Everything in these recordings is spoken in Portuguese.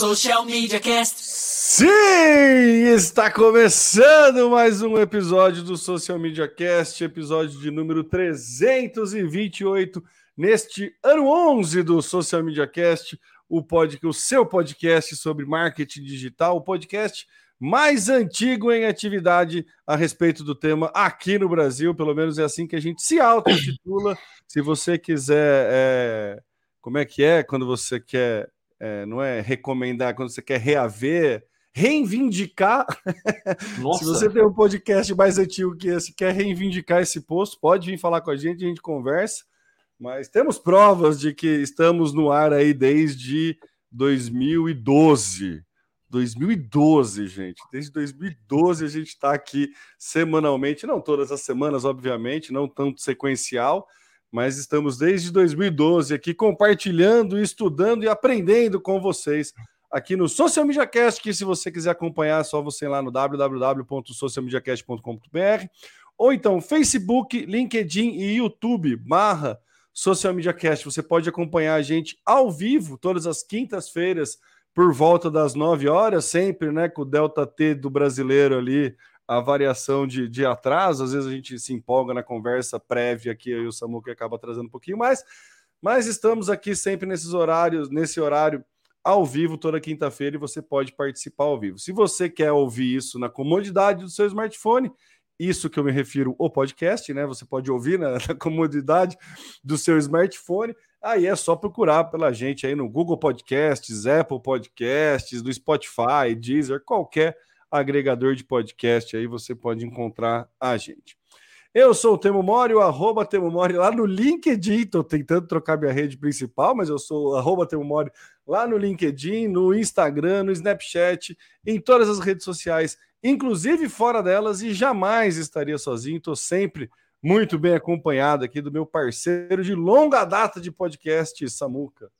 Social Media Cast. Sim, está começando mais um episódio do Social Media Cast, episódio de número 328, neste ano 11 do Social Media Cast, o, pod, o seu podcast sobre marketing digital, o podcast mais antigo em atividade a respeito do tema aqui no Brasil, pelo menos é assim que a gente se auto-intitula. Se você quiser, é, como é que é quando você quer, é, não é recomendar, quando você quer reaver, reivindicar. Se você tem um podcast mais antigo que esse, quer reivindicar esse posto, pode vir falar com a gente, a gente conversa. Mas temos provas de que estamos no ar aí desde 2012. 2012, gente. Desde 2012 a gente está aqui semanalmente, não todas as semanas, obviamente, não tanto sequencial, mas estamos desde 2012 aqui compartilhando, estudando e aprendendo com vocês aqui no Social Media Cast, que se você quiser acompanhar, é só você ir lá no www.socialmediacast.com.br ou então Facebook, LinkedIn e YouTube barra Social Media Cast. Você pode acompanhar a gente ao vivo todas as quintas-feiras por volta das 9 horas, sempre, né? Com o Delta T do brasileiro ali, a variação de, de atraso. Às vezes a gente se empolga na conversa prévia aqui, e o Samuca acaba trazendo um pouquinho mais. Mas estamos aqui sempre nesses horários, nesse horário ao vivo toda quinta-feira e você pode participar ao vivo. Se você quer ouvir isso na comodidade do seu smartphone, isso que eu me refiro o podcast, né? Você pode ouvir na, na comodidade do seu smartphone. Aí é só procurar pela gente aí no Google Podcasts, Apple Podcasts, do Spotify, Deezer, qualquer agregador de podcast aí você pode encontrar a gente. Eu sou o Temo Mori, o arroba Temo Mori lá no LinkedIn. Estou tentando trocar minha rede principal, mas eu sou o arroba Temo Mori lá no LinkedIn, no Instagram, no Snapchat, em todas as redes sociais, inclusive fora delas, e jamais estaria sozinho. Estou sempre muito bem acompanhado aqui do meu parceiro de longa data de podcast, Samuca.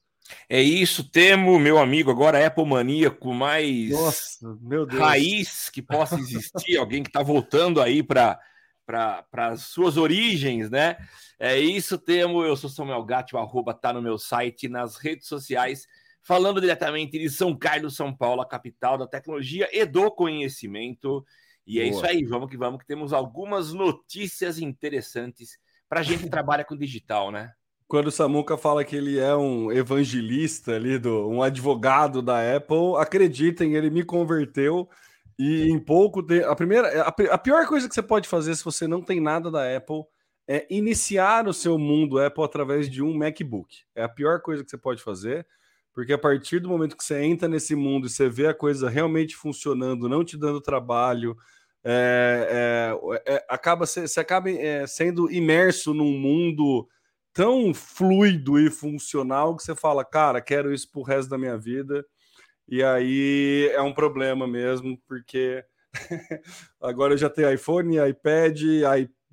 É isso, temo, meu amigo, agora Apple maníaco mais Nossa, raiz que possa existir, alguém que está voltando aí para para as suas origens, né? É isso, temo. Eu sou Samuel Gatti, o arroba tá no meu site, nas redes sociais, falando diretamente de São Carlos, São Paulo, a capital da tecnologia e do conhecimento. E é Boa. isso aí, vamos que vamos, que temos algumas notícias interessantes para a gente que trabalha com digital, né? Quando o Samuca fala que ele é um evangelista ali, do, um advogado da Apple, acreditem, ele me converteu e em pouco tempo. A primeira, a, a pior coisa que você pode fazer se você não tem nada da Apple é iniciar o seu mundo Apple através de um MacBook. É a pior coisa que você pode fazer, porque a partir do momento que você entra nesse mundo e você vê a coisa realmente funcionando, não te dando trabalho, é, é, é, acaba você acaba é, sendo imerso num mundo tão fluido e funcional que você fala, cara, quero isso pro resto da minha vida. E aí é um problema mesmo, porque agora eu já tenho iPhone, iPad,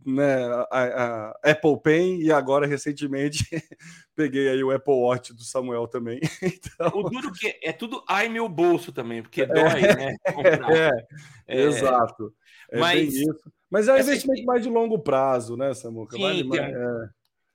né, a, a, Apple Pen e agora recentemente peguei aí o Apple Watch do Samuel também. Então... O duro que é tudo ai meu bolso também, porque dói, é, né? É, é, exato. É Mas, isso. Mas é um investimento mais de longo prazo, né, Samuca? Sim, vale mais, é.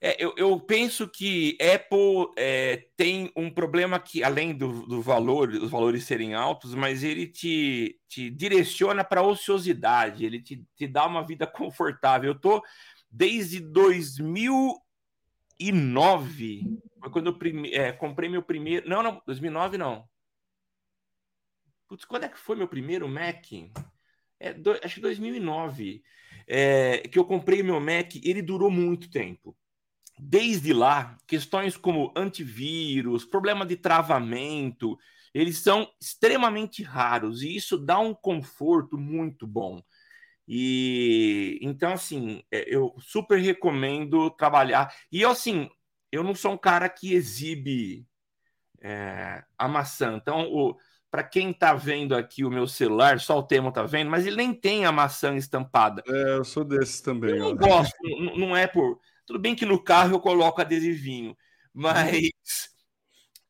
É, eu, eu, penso que Apple é, tem um problema que, além do, do valor, os valores serem altos, mas ele te, te direciona para a ociosidade, ele te, te dá uma vida confortável. Eu tô desde 2009, foi quando eu prime, é, comprei meu primeiro. Não, não, 2009 não. Putz, quando é que foi meu primeiro Mac? É, do, acho que 2009. É, que eu comprei meu Mac, ele durou muito tempo desde lá, questões como antivírus, problema de travamento, eles são extremamente raros e isso dá um conforto muito bom. E então, assim, é, eu super recomendo trabalhar. E assim, eu não sou um cara que exibe é, a maçã. Então, para quem está vendo aqui o meu celular, só o Temo está vendo, mas ele nem tem a maçã estampada. É, eu sou desses também. Eu não gosto, não é por tudo bem que no carro eu coloco adesivinho, mas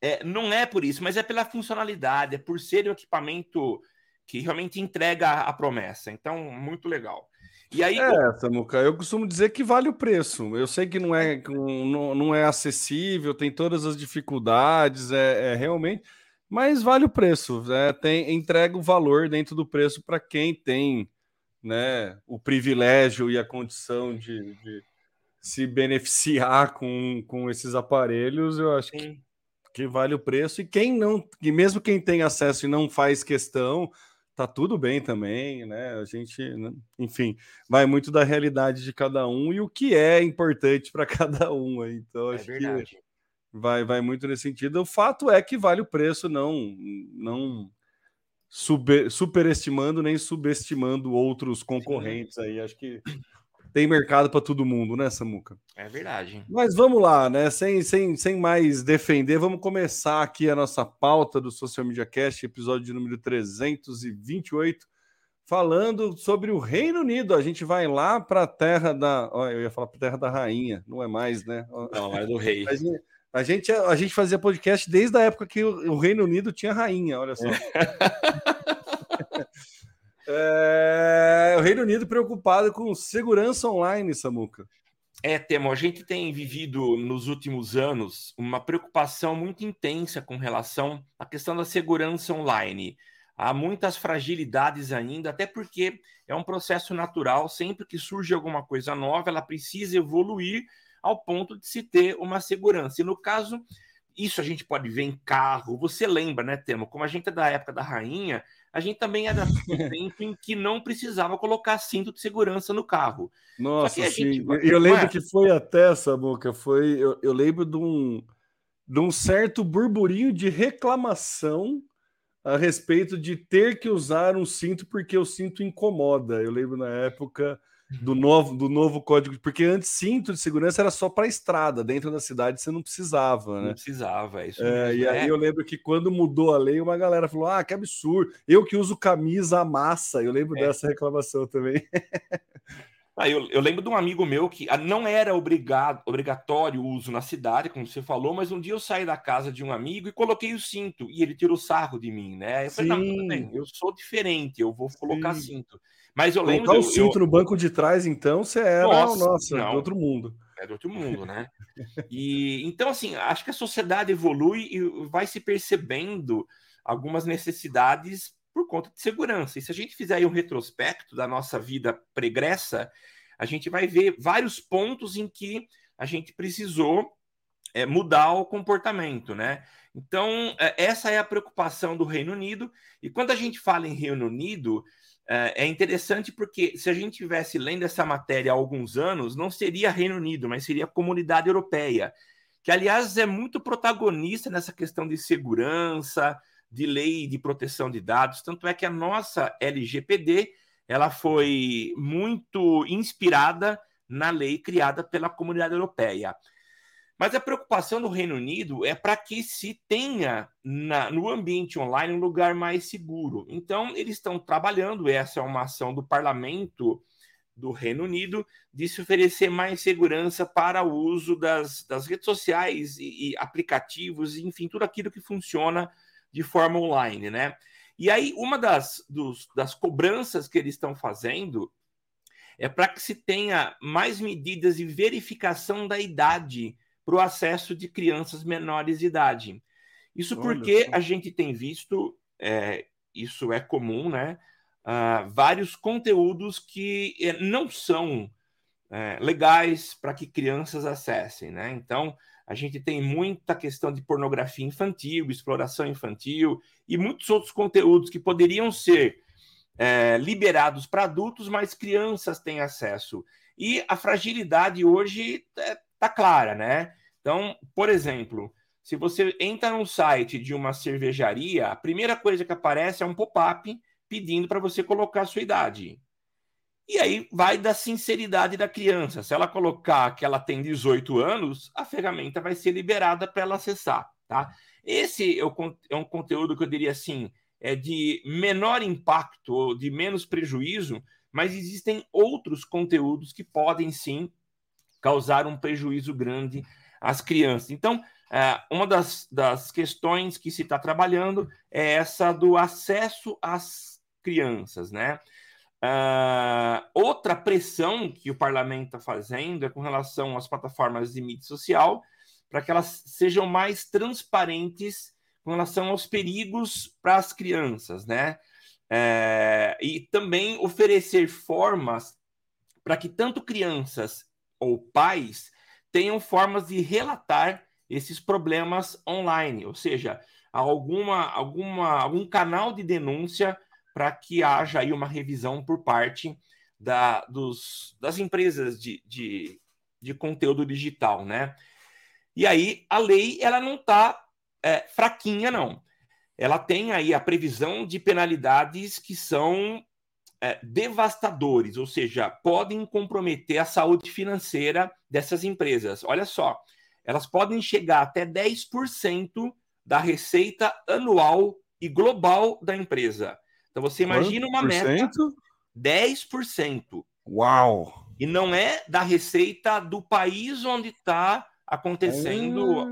é, não é por isso, mas é pela funcionalidade, é por ser um equipamento que realmente entrega a promessa. Então, muito legal. E aí, é, Samuca, eu costumo dizer que vale o preço. Eu sei que não é, não, não é acessível, tem todas as dificuldades, é, é realmente. Mas vale o preço, né? tem, entrega o valor dentro do preço para quem tem né, o privilégio e a condição de, de se beneficiar com, com esses aparelhos, eu acho que, que, vale o preço. E quem não, e mesmo quem tem acesso e não faz questão, tá tudo bem também, né? A gente, né, enfim, vai muito da realidade de cada um e o que é importante para cada um. Então, é acho que vai, vai muito nesse sentido. O fato é que vale o preço, não, não super, superestimando nem subestimando outros concorrentes aí. Acho que tem mercado para todo mundo, né, Samuca? É verdade. Mas vamos lá, né? Sem, sem, sem mais defender, vamos começar aqui a nossa pauta do Social Media Cast, episódio de número 328, falando sobre o Reino Unido. A gente vai lá para a terra da. Olha, eu ia falar para a terra da rainha, não é mais, né? Não, é do rei. A gente, a gente, a gente fazia podcast desde a época que o, o Reino Unido tinha rainha, olha só. É, o Reino Unido preocupado com segurança online, Samuca. É, Temo, a gente tem vivido nos últimos anos uma preocupação muito intensa com relação à questão da segurança online. Há muitas fragilidades ainda, até porque é um processo natural, sempre que surge alguma coisa nova, ela precisa evoluir ao ponto de se ter uma segurança. E no caso, isso a gente pode ver em carro. Você lembra, né, Temo? Como a gente é da época da rainha, a gente também era tempo em que não precisava colocar cinto de segurança no carro. Nossa, sim. Gente... Eu lembro que foi até essa boca, foi. Eu, eu lembro de um, de um certo burburinho de reclamação a respeito de ter que usar um cinto porque o cinto incomoda. Eu lembro na época do novo, do novo código, porque antes cinto de segurança era só para estrada, dentro da cidade você não precisava, né? Não precisava, é isso. É, e aí é. eu lembro que quando mudou a lei, uma galera falou: ah, que absurdo, eu que uso camisa a massa, eu lembro é. dessa reclamação também. Ah, eu, eu, lembro de um amigo meu que ah, não era obrigado, obrigatório o uso na cidade, como você falou, mas um dia eu saí da casa de um amigo e coloquei o cinto e ele tirou sarro de mim, né? Eu falei, não, tudo bem, eu sou diferente, eu vou colocar Sim. cinto. Mas eu lembro. Colocar o cinto eu... no banco de trás, então, você era, nossa, nossa de outro mundo. É de outro mundo, né? e então, assim, acho que a sociedade evolui e vai se percebendo algumas necessidades por conta de segurança. E se a gente fizer aí um retrospecto da nossa vida pregressa, a gente vai ver vários pontos em que a gente precisou é, mudar o comportamento, né? Então, é, essa é a preocupação do Reino Unido. E quando a gente fala em Reino Unido, é, é interessante porque se a gente tivesse lendo essa matéria há alguns anos, não seria Reino Unido, mas seria Comunidade Europeia, que aliás é muito protagonista nessa questão de segurança, de lei de proteção de dados. Tanto é que a nossa LGPD ela foi muito inspirada na lei criada pela Comunidade Europeia. Mas a preocupação do Reino Unido é para que se tenha na, no ambiente online um lugar mais seguro. Então, eles estão trabalhando, essa é uma ação do parlamento do Reino Unido, de se oferecer mais segurança para o uso das, das redes sociais e, e aplicativos, enfim, tudo aquilo que funciona de forma online, né? E aí, uma das, dos, das cobranças que eles estão fazendo é para que se tenha mais medidas de verificação da idade para o acesso de crianças menores de idade. Isso Olha porque a gente tem visto, é, isso é comum, né? Uh, vários conteúdos que é, não são é, legais para que crianças acessem, né? Então, a gente tem muita questão de pornografia infantil, exploração infantil e muitos outros conteúdos que poderiam ser é, liberados para adultos, mas crianças têm acesso. E a fragilidade hoje é, tá clara, né? Então, por exemplo, se você entra num site de uma cervejaria, a primeira coisa que aparece é um pop-up pedindo para você colocar a sua idade. E aí vai da sinceridade da criança. Se ela colocar que ela tem 18 anos, a ferramenta vai ser liberada para ela acessar, tá? Esse é, é um conteúdo que eu diria assim, é de menor impacto, de menos prejuízo, mas existem outros conteúdos que podem sim causar um prejuízo grande às crianças. Então, é, uma das, das questões que se está trabalhando é essa do acesso às crianças, né? Uh, outra pressão que o parlamento está fazendo é com relação às plataformas de mídia social, para que elas sejam mais transparentes com relação aos perigos para as crianças, né? É, e também oferecer formas para que tanto crianças ou pais tenham formas de relatar esses problemas online, ou seja, alguma, alguma, algum canal de denúncia para que haja aí uma revisão por parte da, dos, das empresas de, de, de conteúdo digital, né? E aí a lei ela não está é, fraquinha, não. Ela tem aí a previsão de penalidades que são é, devastadores, ou seja, podem comprometer a saúde financeira dessas empresas. Olha só, elas podem chegar até 10% da receita anual e global da empresa. Então você imagina uma meta 10%. Uau! E não é da receita do país onde está acontecendo, ah,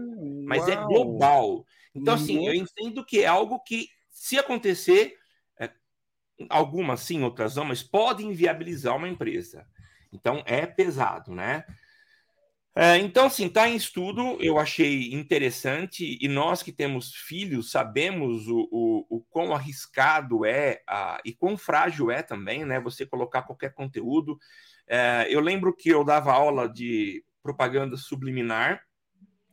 mas é global. Então, assim, eu entendo que é algo que, se acontecer, é, algumas sim, outras não, mas pode inviabilizar uma empresa. Então, é pesado, né? É, então, assim, está em estudo, eu achei interessante, e nós que temos filhos sabemos o, o, o quão arriscado é a, e quão frágil é também, né? Você colocar qualquer conteúdo. É, eu lembro que eu dava aula de propaganda subliminar.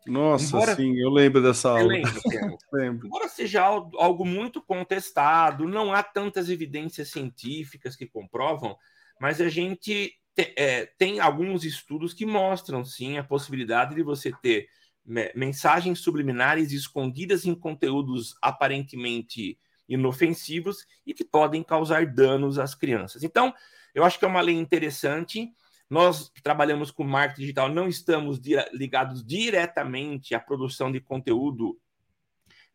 Nossa, embora, sim, eu lembro dessa aula. Lembro, lembro. Embora seja algo muito contestado, não há tantas evidências científicas que comprovam, mas a gente te, é, tem alguns estudos que mostram, sim, a possibilidade de você ter mensagens subliminares escondidas em conteúdos aparentemente inofensivos e que podem causar danos às crianças. Então, eu acho que é uma lei interessante. Nós que trabalhamos com marketing digital não estamos ligados diretamente à produção de conteúdo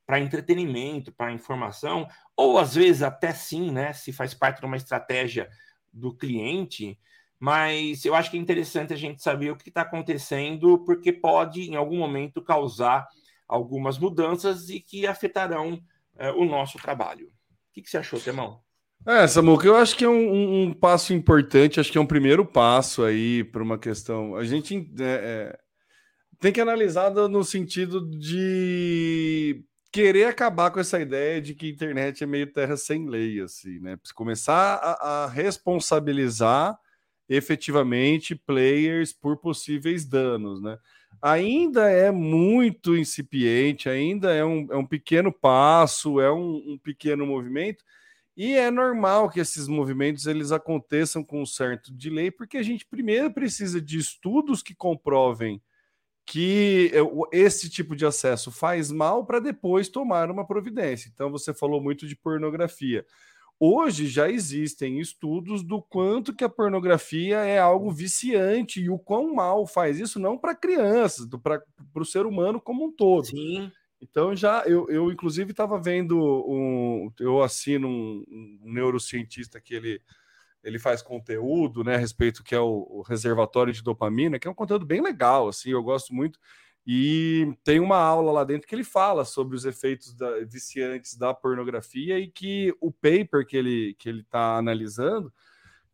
para entretenimento, para informação, ou às vezes até sim, né, se faz parte de uma estratégia do cliente, mas eu acho que é interessante a gente saber o que está acontecendo, porque pode, em algum momento, causar algumas mudanças e que afetarão é, o nosso trabalho. O que, que você achou, Temão? É, Samuca, eu acho que é um, um, passo importante, acho que é um primeiro passo aí para uma questão. A gente é, é, tem que analisar no sentido de querer acabar com essa ideia de que a internet é meio terra sem lei, assim, né? Começar a, a responsabilizar efetivamente players por possíveis danos, né? Ainda é muito incipiente, ainda é um, é um pequeno passo, é um, um pequeno movimento, e é normal que esses movimentos eles aconteçam com um certo delay, porque a gente primeiro precisa de estudos que comprovem que esse tipo de acesso faz mal para depois tomar uma providência. Então você falou muito de pornografia. Hoje já existem estudos do quanto que a pornografia é algo viciante e o quão mal faz isso não para crianças, para o ser humano como um todo. Sim. Então já eu, eu inclusive estava vendo um, eu assino um, um, neurocientista que ele ele faz conteúdo, né, a respeito que é o, o, reservatório de dopamina, que é um conteúdo bem legal, assim, eu gosto muito. E tem uma aula lá dentro que ele fala sobre os efeitos da, viciantes da pornografia e que o paper que ele que ele está analisando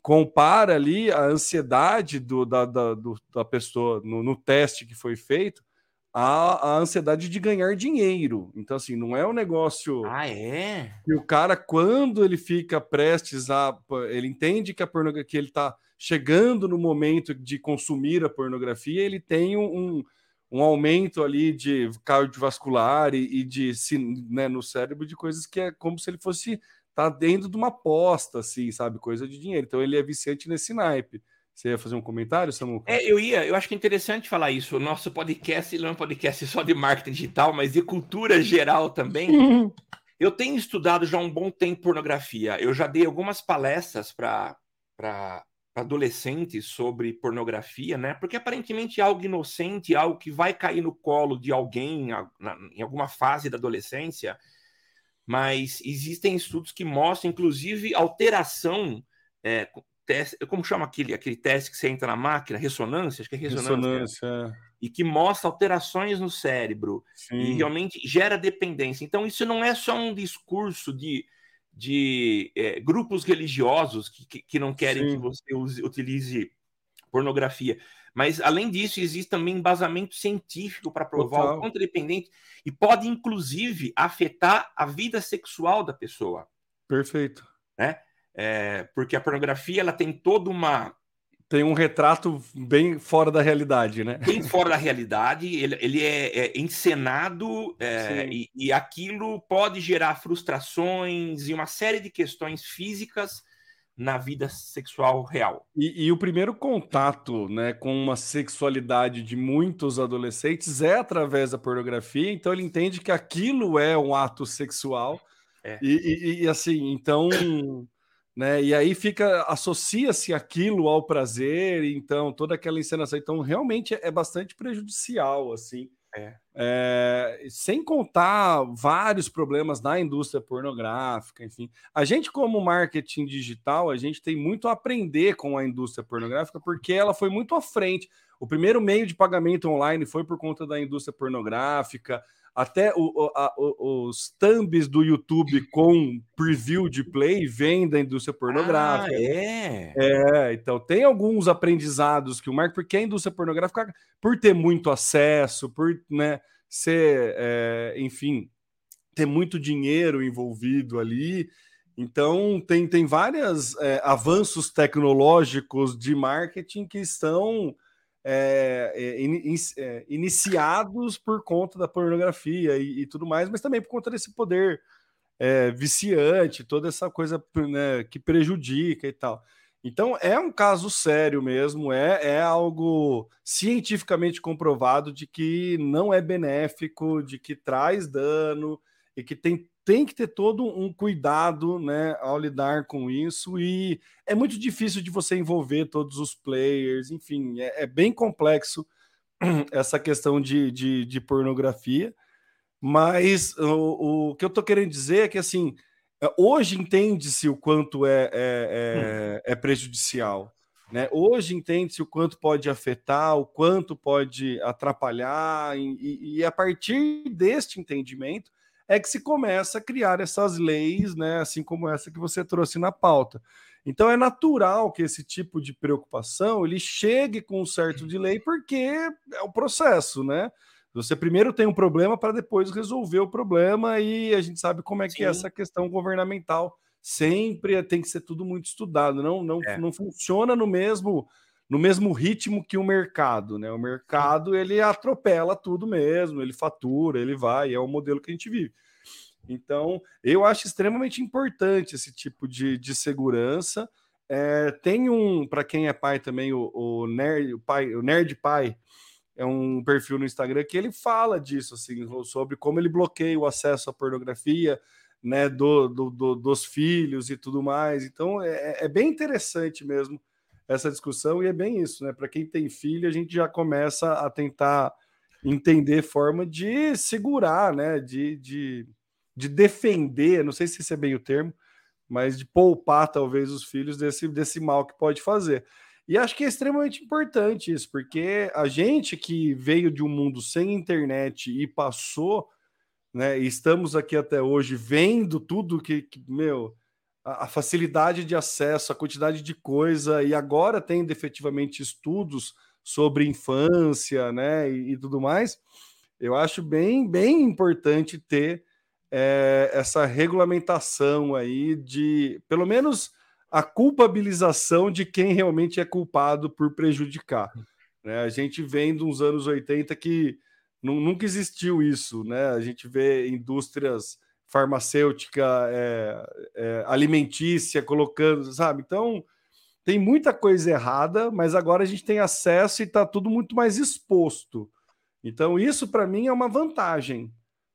compara ali a ansiedade do, da, da, do, da pessoa no, no teste que foi feito a, a, ansiedade de ganhar dinheiro. Então, assim, não é um negócio. Ah, é? E o cara, quando ele fica prestes a. Ele entende que a pornografia, que ele está chegando no momento de consumir a pornografia, ele tem um, um aumento ali de cardiovascular e, e de né, no cérebro de coisas que é como se ele fosse tá dentro de uma aposta, assim, sabe? Coisa de dinheiro. Então ele é viciante nesse naipe. Você ia fazer um comentário, Samuca? É, eu ia. Eu acho que é interessante falar isso. O nosso podcast não é um podcast só de marketing digital, mas de cultura geral também. eu tenho estudado já há um bom tempo pornografia. Eu já dei algumas palestras para adolescentes sobre pornografia, né? Porque aparentemente é algo inocente, algo que vai cair no colo de alguém em alguma fase da adolescência. Mas existem estudos que mostram, inclusive, alteração é, teste, como chama aquele, aquele teste que você entra na máquina? Ressonância? Acho que é ressonância. ressonância. É. E que mostra alterações no cérebro Sim. e realmente gera dependência. Então, isso não é só um discurso de, de é, grupos religiosos que, que, que, não querem Sim. que você use, utilize pornografia, Mas, além disso, existe também embasamento científico para provar Total. o quanto é dependente e pode, inclusive, afetar a vida sexual da pessoa. Perfeito. Né? É, porque a pornografia ela tem toda uma. Tem um retrato bem fora da realidade, né? Bem fora da realidade, ele, ele é, é encenado é, e, e aquilo pode gerar frustrações e uma série de questões físicas na vida sexual real. E, e, o primeiro contato né, com uma sexualidade de muitos adolescentes é através da pornografia, então ele entende que aquilo é um ato sexual. É. E, e, e, assim, então. Né, e aí fica, associa-se aquilo ao prazer, então toda aquela encenação. Então, realmente é bastante prejudicial, assim. É. É, sem contar vários problemas na indústria pornográfica, enfim. A gente, como marketing digital, a gente tem muito a aprender com a indústria pornográfica, porque ela foi muito à frente. O primeiro meio de pagamento online foi por conta da indústria pornográfica, até o, a, os thumbs do YouTube com preview de play vêm da indústria pornográfica. Ah, é? É, então tem alguns aprendizados que o Marco, porque a indústria pornográfica, por ter muito acesso, por né, ser, é, enfim, ter muito dinheiro envolvido ali. Então, tem, tem vários é, avanços tecnológicos de marketing que estão é, é, in, é, iniciados por conta da pornografia e, e, tudo mais, mas também por conta desse poder é, viciante, toda essa coisa né, que prejudica e tal. Então é um caso sério mesmo, é, é algo cientificamente comprovado de que não é benéfico, de que traz dano e que tem tem que ter todo um cuidado né, ao lidar com isso, e é muito difícil de você envolver todos os players, enfim, é, é bem complexo essa questão de, de, de pornografia, mas o, o, que eu estou querendo dizer é que assim hoje entende-se o quanto é, é, é, é prejudicial. Né? Hoje entende-se o quanto pode afetar, o quanto pode atrapalhar, e, e, a partir deste entendimento é que se começa a criar essas leis, né, assim como essa que você trouxe na pauta. Então é natural que esse tipo de preocupação ele chegue com um certo delay, porque é o processo, né? Você primeiro tem um problema para depois resolver o problema, e a gente sabe como é Sim. que é essa questão governamental sempre tem que ser tudo muito estudado, não, não, é. não funciona no mesmo no mesmo ritmo que o mercado, né? O mercado ele atropela tudo mesmo, ele fatura, ele vai, é o modelo que a gente vive. Então, eu acho extremamente importante esse tipo de, de segurança. É, tem um, para quem é pai também, o, o, Nerd, o, pai, o Nerd Pai, é um perfil no Instagram que ele fala disso, assim, sobre como ele bloqueia o acesso à pornografia, né, do, do, do dos filhos e tudo mais. Então, é, é bem interessante mesmo essa discussão, e é bem isso, né? Para quem tem filho, a gente já começa a tentar entender forma de segurar, né? De, de, de defender, não sei se esse é bem o termo, mas de poupar talvez os filhos desse, desse mal que pode fazer. E acho que é extremamente importante isso, porque a gente que veio de um mundo sem internet e passou, né? E estamos aqui até hoje vendo tudo que, que meu, a, facilidade de acesso, a quantidade de coisa, e agora tem efetivamente estudos sobre infância, né, e, e tudo mais, eu acho bem, bem importante ter é, essa regulamentação aí de, pelo menos, a culpabilização de quem realmente é culpado por prejudicar. Né? A gente vem dos anos 80 que nunca existiu isso, né? A gente vê indústrias farmacêutica, é, é, alimentícia, colocando, sabe? Então, tem muita coisa errada, mas agora a gente tem acesso e está tudo muito mais exposto. Então, isso para mim é uma vantagem.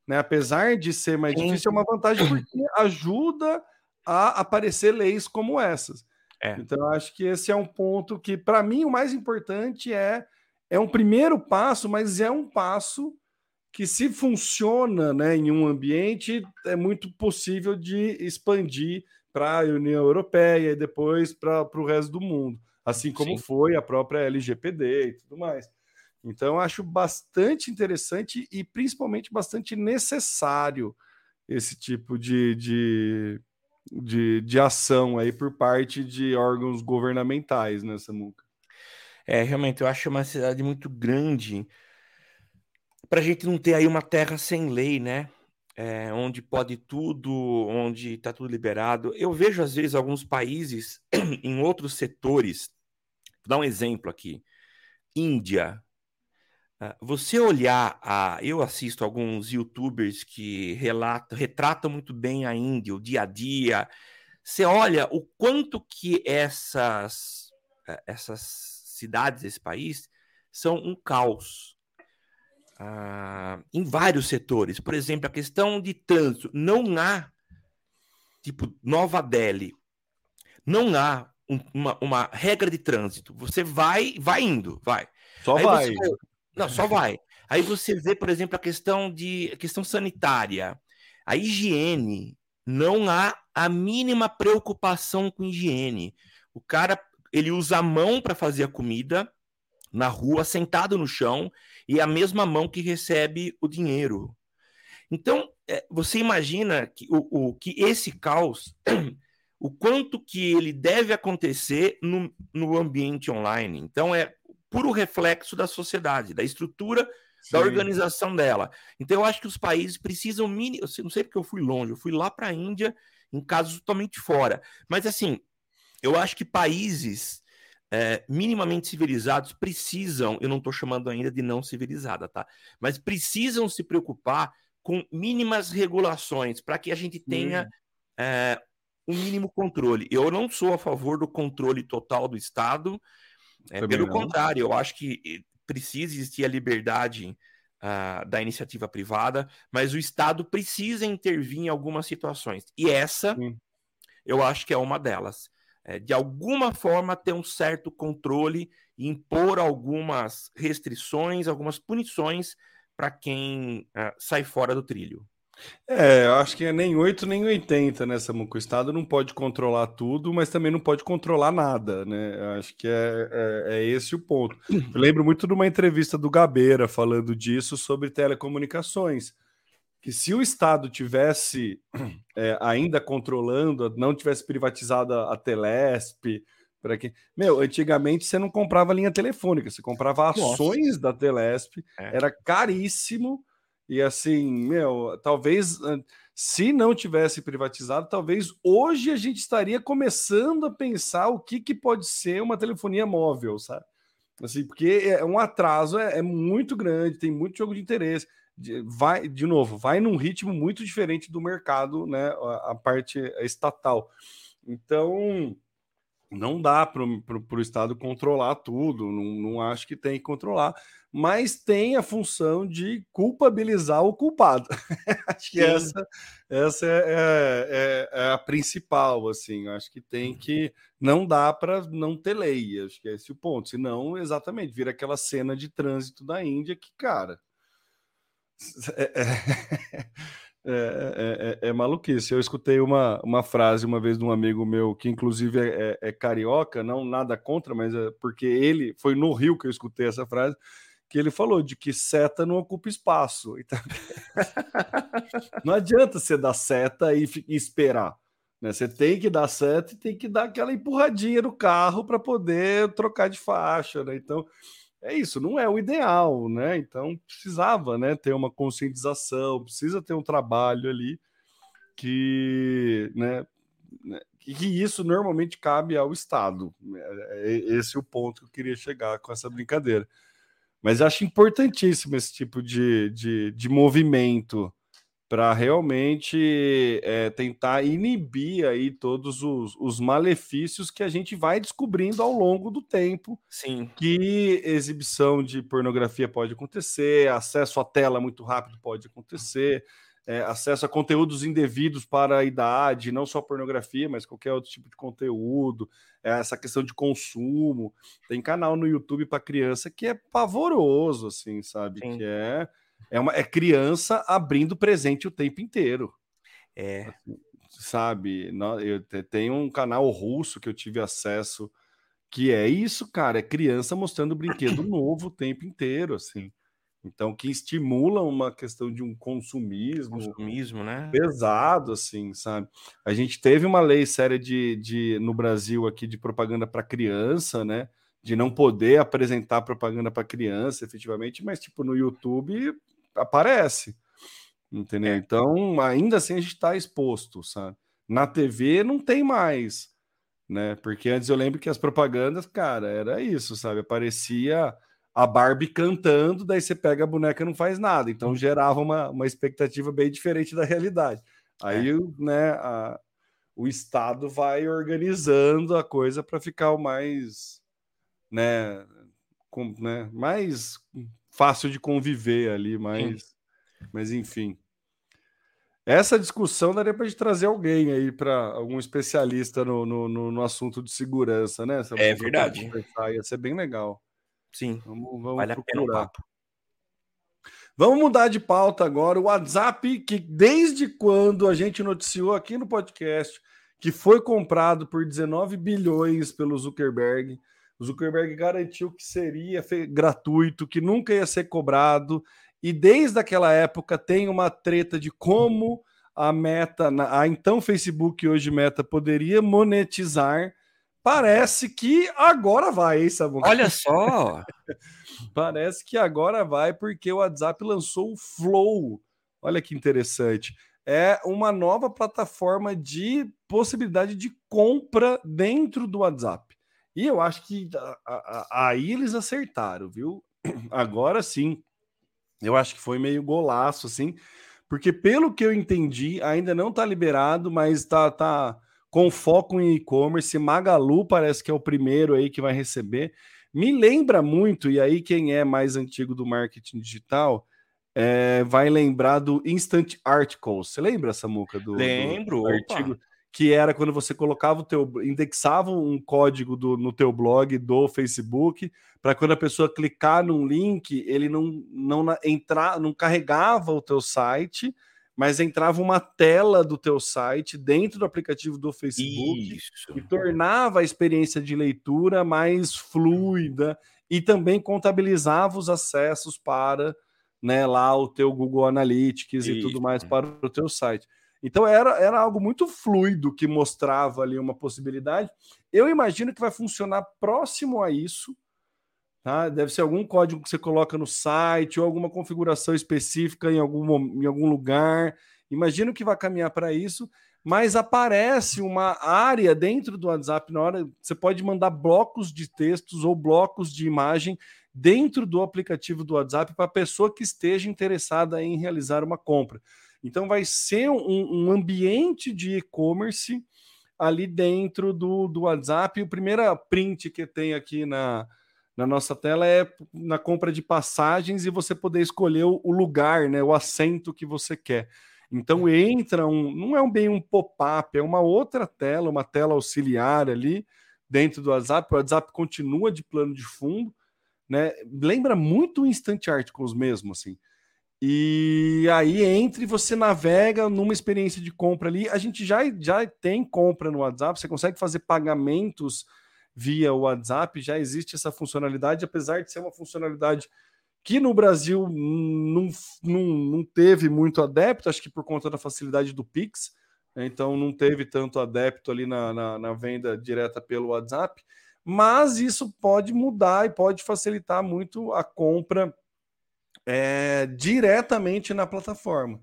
Né? Apesar de ser mais Sim. difícil, é uma vantagem porque ajuda a aparecer leis como essas. É. Então, acho que esse é um ponto que, para mim, o mais importante é é um primeiro passo, mas é um passo que se funciona né, em um ambiente, é muito possível de expandir para a União Europeia e depois para o resto do mundo, assim como Sim. foi a própria LGPD e tudo mais. Então, acho bastante interessante e principalmente bastante necessário esse tipo de, de, de, de ação aí por parte de órgãos governamentais, né, Samuca? É, realmente, eu acho uma cidade muito grande para a gente não ter aí uma terra sem lei, né? É, onde pode tudo, onde está tudo liberado. Eu vejo, às vezes, alguns países em outros setores. Vou dar um exemplo aqui. Índia. Ah, você olhar a. Eu assisto alguns youtubers que relatam, retratam muito bem a Índia, o dia a dia. Você olha o quanto que essas, eh, essas cidades, esse país, são um caos. Ah, em vários setores. Por exemplo, a questão de trânsito. Não há, tipo, Nova Delhi, não há um, uma, uma regra de trânsito. Você vai, vai indo, vai. Só Aí vai. Você, não, só vai. Aí você vê, por exemplo, a questão de a questão sanitária, a higiene. Não há a mínima preocupação com higiene. O cara ele usa a mão para fazer a comida na rua, sentado no chão, e a mesma mão que recebe o dinheiro. Então, é, você imagina que, o, o, que esse caos, o quanto que ele deve acontecer no, no ambiente online. Então, é puro reflexo da sociedade, da estrutura Sim. da organização dela. Então, eu acho que os países precisam. Mini... Eu não sei porque eu fui longe, eu fui lá para a Índia em casos totalmente fora. Mas, assim, eu acho que países é, minimamente civilizados precisam, eu não estou chamando ainda de não civilizada, tá? Mas precisam se preocupar com mínimas regulações para que a gente tenha hum. é, um mínimo controle. Eu não sou a favor do controle total do Estado, é, pelo não. contrário, eu acho que eh, precisa existir a liberdade uh, da iniciativa privada, mas o Estado precisa intervir em algumas situações. E essa, hum. eu acho que é uma delas é, de alguma forma, ter um certo controle e impor algumas restrições, algumas punições para quem uh, sai fora do trilho. É, eu acho que é nem 8 nem 80 nessa né, O Estado não pode controlar tudo, mas também não pode controlar nada, né? Eu acho que é, é, é, esse o ponto. Eu lembro muito de uma entrevista do Gabeira falando disso sobre telecomunicações que se o Estado tivesse é, ainda controlando, não tivesse privatizado a, Telesp, para quem, meu, antigamente você não comprava linha telefônica, você comprava ações Nossa. da Telesp, é. era caríssimo e assim, meu, talvez se não tivesse privatizado, talvez hoje a gente estaria começando a pensar o que, que pode ser uma telefonia móvel, sabe? Assim, porque é um atraso é, é muito grande, tem muito jogo de interesse vai de novo, vai num ritmo muito diferente do mercado, né? A, a parte estatal. Então, não dá para o Estado controlar tudo, não, não acho que tem que controlar, mas tem a função de culpabilizar o culpado. acho que essa, essa é, é, é, é, a principal, assim, acho que tem que, não dá para não ter lei, acho que é esse o ponto, senão, exatamente, vira aquela cena de trânsito da Índia que, cara, é é, é, é, é, maluquice. Eu escutei uma, uma frase uma vez de um amigo meu, que inclusive é, é, carioca, não nada contra, mas é porque ele foi no Rio que eu escutei essa frase, que ele falou de que seta não ocupa espaço. Então, não adianta você dar seta e, e esperar. Né? Você tem que dar seta e tem que dar aquela empurradinha no carro para poder trocar de faixa. Né? Então é isso, não é o ideal, né? Então precisava, né, ter uma conscientização, precisa ter um trabalho ali que, né, né que isso normalmente cabe ao Estado. É, é esse é o ponto que eu queria chegar com essa brincadeira. Mas acho importantíssimo esse tipo de, de, de movimento para realmente é, tentar inibir aí todos os, os, malefícios que a gente vai descobrindo ao longo do tempo. Sim. Que exibição de pornografia pode acontecer, acesso à tela muito rápido pode acontecer, é, acesso a conteúdos indevidos para a idade, não só pornografia, mas qualquer outro tipo de conteúdo, é, essa questão de consumo. Tem canal no YouTube para criança que é pavoroso, assim, sabe? Sim. Que é é, uma, é criança abrindo presente o tempo inteiro. É. Assim, sabe? Eu tenho um canal russo que eu tive acesso que é isso, cara, é criança mostrando brinquedo novo o tempo inteiro, assim. Então, que estimula uma questão de um consumismo, consumismo né? pesado, assim, sabe? A gente teve uma lei séria de, de no Brasil aqui de propaganda para criança, né? de não poder apresentar propaganda para criança, efetivamente, mas tipo no YouTube aparece, entendeu? É. Então, ainda assim a gente está exposto, sabe? Na TV não tem mais, né? Porque antes eu lembro que as propagandas, cara, era isso, sabe? Aparecia a Barbie cantando, daí você pega a boneca e não faz nada. Então uhum. gerava uma, uma expectativa bem diferente da realidade. Aí, é. né, a, o Estado vai organizando a coisa para ficar o mais, né, com, né, mais fácil de conviver ali, mas, mas enfim. Essa discussão daria para gente trazer alguém aí para algum especialista no, no, no, assunto de segurança, né? É verdade. Ia ser bem legal. Sim. Vamos, vamos vale procurar. Vamos mudar de pauta agora. O WhatsApp, que desde quando a gente noticiou aqui no podcast que foi comprado por 19 bilhões pelo Zuckerberg, Zuckerberg garantiu que seria gratuito, que nunca ia ser cobrado. E desde aquela época tem uma treta de como a Meta, a então Facebook, hoje Meta, poderia monetizar Parece que agora vai, hein, Samuca? Olha só! Parece que agora vai, porque o WhatsApp lançou o Flow. Olha que interessante. É uma nova plataforma de possibilidade de compra dentro do WhatsApp. E eu acho que aí eles acertaram, viu? Agora sim. Eu acho que foi meio golaço, assim, porque pelo que eu entendi, ainda não está liberado, mas está tá, tá com foco em e-commerce. Magalu parece que é o primeiro aí que vai receber. Me lembra muito, e aí quem é mais antigo do marketing digital é, vai lembrar do Instant Articles. Você lembra, Samuca? Do, Lembro. Do artigo que era quando você colocava o teu, indexava um código do, no teu blog do Facebook, para quando a pessoa clicar num link, ele não não entrar, não carregava o teu site, mas entrava uma tela do teu site dentro do aplicativo do Facebook Isso. e tornava a experiência de leitura mais fluida e também contabilizava os acessos para né, lá o teu Google Analytics Isso. e tudo mais para o teu site. Então era, era algo muito fluido que mostrava ali uma possibilidade. Eu imagino que vai funcionar próximo a isso, Tá? Deve ser algum código que você coloca no site ou alguma configuração específica em algum, em algum lugar. Imagino que vai caminhar para isso, mas aparece uma área dentro do WhatsApp na hora. Você pode mandar blocos de textos ou blocos de imagem dentro do aplicativo do WhatsApp para a pessoa que esteja interessada em realizar uma compra. Então, vai ser um, um ambiente de e-commerce ali dentro do, do WhatsApp. O primeiro print que tem aqui na, na nossa tela é na compra de passagens e você poder escolher o lugar, né, o assento que você quer. Então entra um, não é um bem um pop-up, é uma outra tela, uma tela auxiliar ali dentro do WhatsApp. O WhatsApp continua de plano de fundo, né? Lembra muito o Instant Articles mesmo, assim. E aí entre você navega numa experiência de compra ali. A gente já, já tem compra no WhatsApp, você consegue fazer pagamentos via WhatsApp, já existe essa funcionalidade, apesar de ser uma funcionalidade que no Brasil não, não, não teve muito adepto, acho que por conta da facilidade do Pix, né? então não teve tanto adepto ali na, na, na, venda direta pelo WhatsApp, mas isso pode mudar e pode facilitar muito a compra é, diretamente na plataforma.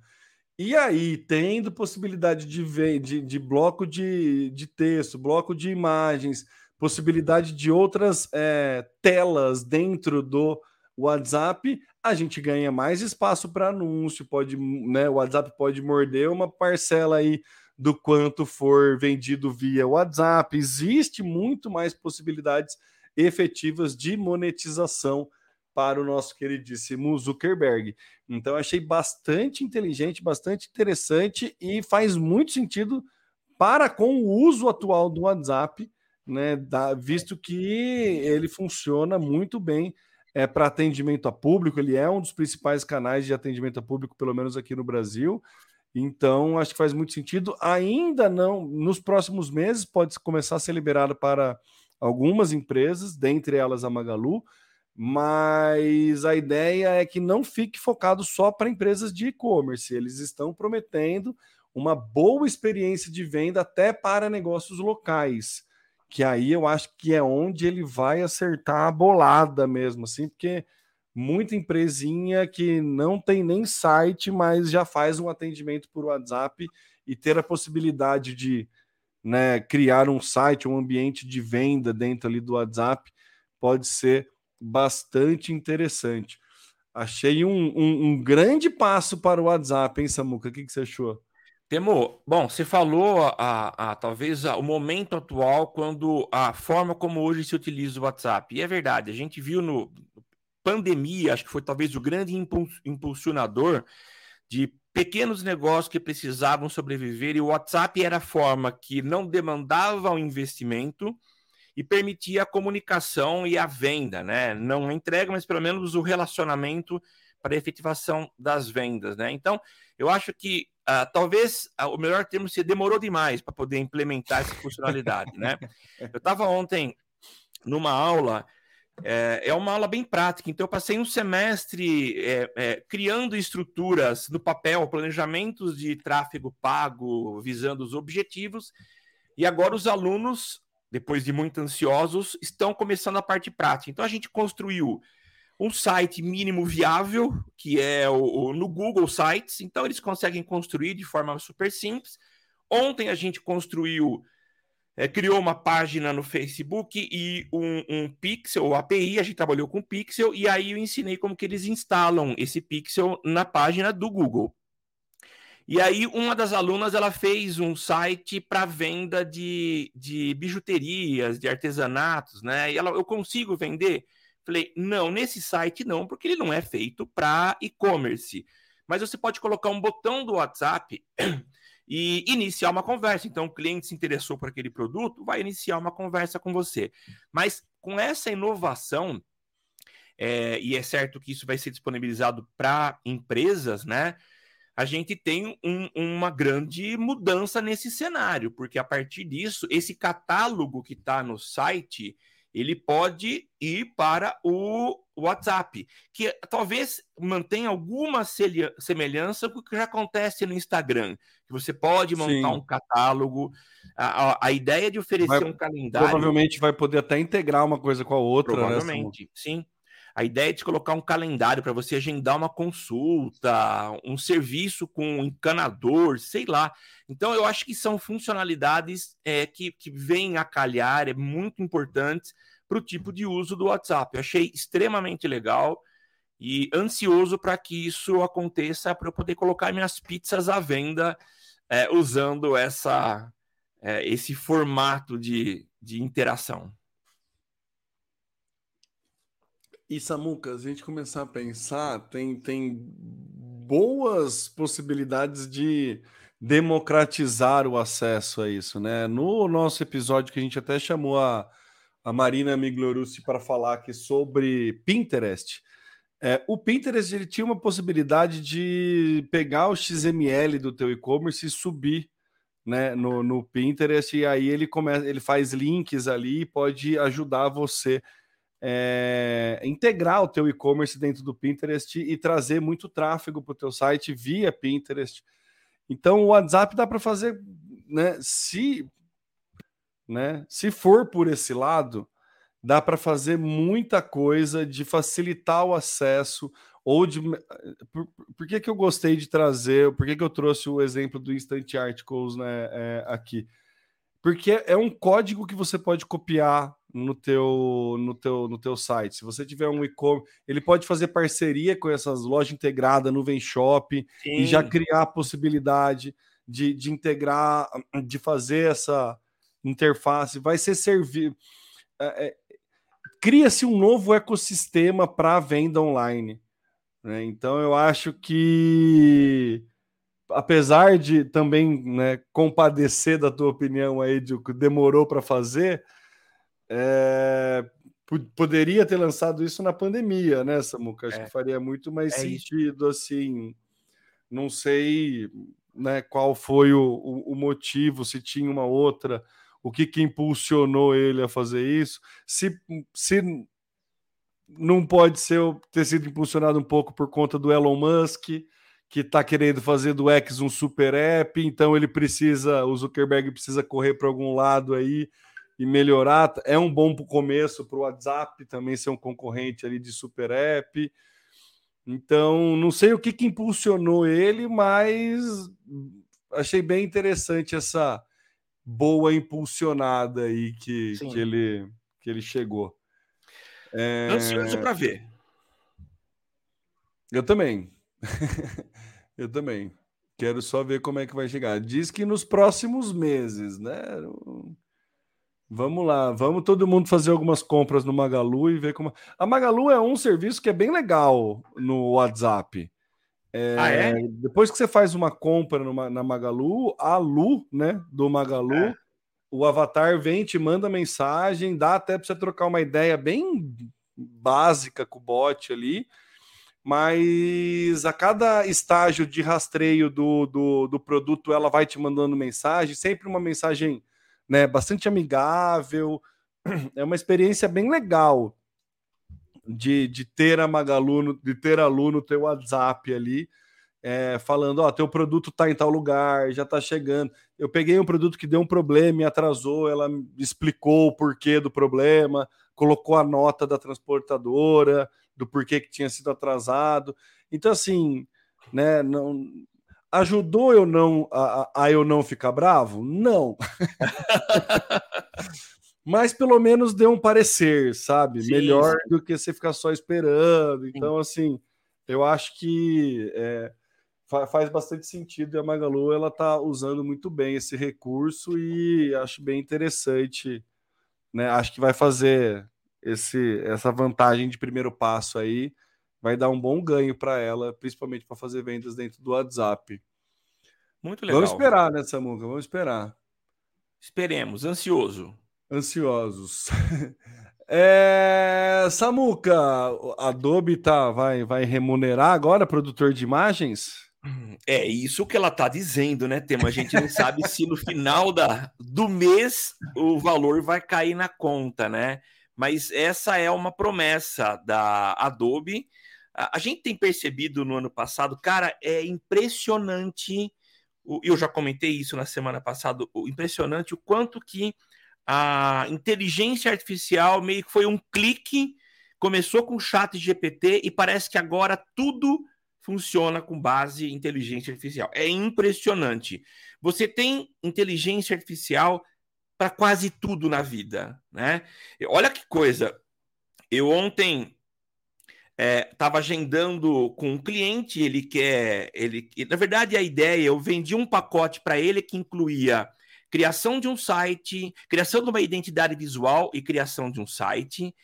E aí, tendo possibilidade de, ver, de, de bloco de, de texto, bloco de imagens, possibilidade de outras é, telas dentro do WhatsApp, a gente ganha mais espaço para anúncio, pode, né, o WhatsApp pode morder uma parcela aí do quanto for vendido via WhatsApp. Existe muito mais possibilidades efetivas de monetização para o nosso queridíssimo Zuckerberg. Então achei bastante inteligente, bastante interessante e faz muito sentido para com o uso atual do WhatsApp né, da, visto que ele funciona muito bem é, para atendimento a público, ele é um dos principais canais de atendimento a público, pelo menos aqui no Brasil. Então, acho que faz muito sentido. Ainda não, nos próximos meses, pode começar a ser liberado para algumas empresas, dentre elas a Magalu, mas a ideia é que não fique focado só para empresas de e-commerce. Eles estão prometendo uma boa experiência de venda até para negócios locais. que aí eu acho que é onde ele vai acertar a bolada mesmo, assim, porque muita empresinha que não tem nem site, mas já faz um atendimento por WhatsApp e ter a possibilidade de né, criar um site, um ambiente de venda dentro ali do WhatsApp pode ser bastante interessante. Achei um, um, um grande passo para o WhatsApp, hein, Samuca? O que, que você achou? Temo, bom, você falou a, a, talvez a, o momento atual quando a forma como hoje se utiliza o WhatsApp. E é verdade, a gente viu no pandemia, acho que foi talvez o grande impulsionador de pequenos negócios que precisavam sobreviver e o WhatsApp era a forma que não demandava o investimento e permitia a comunicação e a venda, né? Não a entrega, mas pelo menos o relacionamento para a efetivação das vendas, né? Então, eu acho que uh, talvez uh, o melhor termo se demorou demais para poder implementar essa funcionalidade, né? Eu estava ontem numa aula é, é, uma aula bem prática, então eu passei um semestre é, é, criando estruturas no papel, planejamentos de tráfego pago, visando os objetivos, e agora os alunos, depois de muito ansiosos, estão começando a parte prática. Então a gente construiu um site mínimo viável, que é o, o no Google Sites, então eles conseguem construir de forma super simples. Ontem a gente construiu é, criou uma página no Facebook e um, um Pixel, API, a gente trabalhou com Pixel, e aí eu ensinei como que eles instalam esse Pixel na página do Google. E aí, uma das alunas ela fez um site para venda de, de bijuterias, de artesanatos, né? E ela, eu consigo vender? Falei, não, nesse site não, porque ele não é feito para e-commerce. Mas você pode colocar um botão do WhatsApp e iniciar uma conversa. Então, o cliente se interessou por aquele produto, vai iniciar uma conversa com você. Mas com essa inovação, é, e é certo que isso vai ser disponibilizado para empresas, né? A gente tem um, uma grande mudança nesse cenário, porque a partir disso, esse catálogo que está no site, ele pode ir para o WhatsApp, que talvez mantenha alguma semelhança com o que já acontece no Instagram, que você pode montar Sim. um catálogo. A, a, ideia de oferecer vai, um calendário. Provavelmente vai poder até integrar uma coisa com a outra. Né, provavelmente, né? sim. A ideia é de colocar um calendário para você agendar uma consulta, um serviço com um encanador, sei lá. Então, eu acho que são funcionalidades é, que, que vêm a calhar, é muito importante para o tipo de uso do WhatsApp. Eu achei extremamente legal e ansioso para que isso aconteça para eu poder colocar minhas pizzas à venda é, usando essa, é, esse formato de, de interação. E Samuca, a gente começar a pensar, tem, tem boas possibilidades de democratizar o acesso a isso, né? No nosso episódio que a gente até chamou a, a Marina Migliorucci para falar aqui sobre Pinterest, é, o Pinterest ele tinha uma possibilidade de pegar o XML do teu e-commerce e subir né, no, no Pinterest, e aí ele começa, ele faz links ali e pode ajudar você é, integrar o teu e-commerce dentro do Pinterest e trazer muito tráfego para o teu site via Pinterest. Então o WhatsApp dá para fazer, né? Se, né? Se for por esse lado, dá para fazer muita coisa de facilitar o acesso ou de por, por, que, que eu gostei de trazer, por que, que eu trouxe o exemplo do Instant Articles né, é, aqui? Porque é um código que você pode copiar no teu, no teu, no teu site. Se você tiver um e-commerce, ele pode fazer parceria com essas lojas integradas, Nuvem Shop, Sim. e já criar a possibilidade de, de integrar, de fazer essa interface. Vai ser servir. É, é, Cria-se um novo ecossistema para venda online. Né? Então, eu acho que apesar de também né, compadecer da tua opinião aí de que demorou para fazer, é, poderia ter lançado isso na pandemia, né, Samuca? Acho é. que faria muito mais é sentido, isso. assim. Não sei né, qual foi o, o, o, motivo, se tinha uma outra, o que, que impulsionou ele a fazer isso. Se, se não pode ser ter sido impulsionado um pouco por conta do Elon Musk, que está querendo fazer do X um super app, então ele precisa, o Zuckerberg precisa correr para algum lado aí e melhorar. É um bom começo para o WhatsApp também ser um concorrente ali de super app. Então, não sei o que, que impulsionou ele, mas achei bem interessante essa boa impulsionada aí que, que, ele, que ele chegou. É... Ansioso para ver. Eu também. Eu também. Quero só ver como é que vai chegar. Diz que nos próximos meses, né? Vamos lá, vamos todo mundo fazer algumas compras no Magalu e ver como. A Magalu é um serviço que é bem legal no WhatsApp. É, ah, é? Depois que você faz uma compra numa, na Magalu, a Lu, né, do Magalu, é. o avatar vem, te manda mensagem, dá até para você trocar uma ideia bem básica com o bot ali, mas a cada estágio de rastreio do, do, do produto, ela vai te mandando mensagem, sempre uma mensagem né? Bastante amigável. É uma experiência bem legal de, de ter a Magalu, de ter a Lu no teu WhatsApp ali, é, falando, ó, teu produto tá em tal lugar, já tá chegando. Eu peguei um produto que deu um problema e atrasou, ela explicou o porquê do problema, colocou a nota da transportadora, do porquê que tinha sido atrasado. Então, assim, né, não, Ajudou eu não a, a eu não ficar bravo? Não. Mas pelo menos deu um parecer, sabe? Sim, Melhor sim. do que você ficar só esperando. Então, assim, eu acho que é, faz bastante sentido e a Magalu ela tá usando muito bem esse recurso e acho bem interessante, né? Acho que vai fazer esse essa vantagem de primeiro passo aí vai dar um bom ganho para ela, principalmente para fazer vendas dentro do WhatsApp. Muito legal. Vamos esperar, né, Samuca? Vamos esperar. Esperemos, ansioso. Ansiosos. É, Samuca, Adobe tá, vai, vai remunerar agora produtor de imagens? É isso que ela está dizendo, né, Tema? A gente não sabe se no final da, do mês o valor vai cair na conta, né? Mas essa é uma promessa da Adobe a, gente tem percebido no ano passado, cara, é impressionante. Eu já comentei isso na semana passada, o impressionante o quanto que a inteligência artificial meio que foi um clique, começou com o chat GPT e parece que agora tudo funciona com base em inteligência artificial. É impressionante. Você tem inteligência artificial para quase tudo na vida, né? Olha que coisa. Eu ontem estava é, agendando com um cliente, ele quer, ele, na verdade a ideia, eu vendi um pacote para ele que incluía criação de um site, criação de uma identidade visual e criação de um site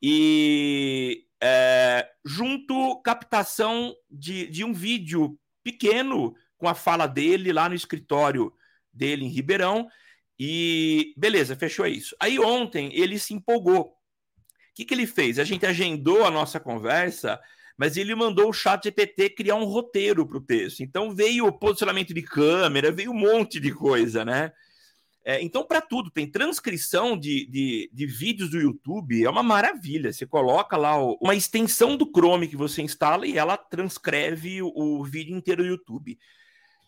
e é, junto captação de, de um vídeo pequeno com a fala dele lá no escritório dele em Ribeirão e beleza, fechou isso. Aí ontem ele se empolgou o que, que ele fez? A gente agendou a nossa conversa, mas ele mandou o chat GPT criar um roteiro para o texto. Então veio o posicionamento de câmera, veio um monte de coisa, né? É, então, para tudo, tem transcrição de, de, de, vídeos do YouTube, é uma maravilha. Você coloca lá o, uma extensão do Chrome que você instala e ela transcreve o, o vídeo inteiro do YouTube.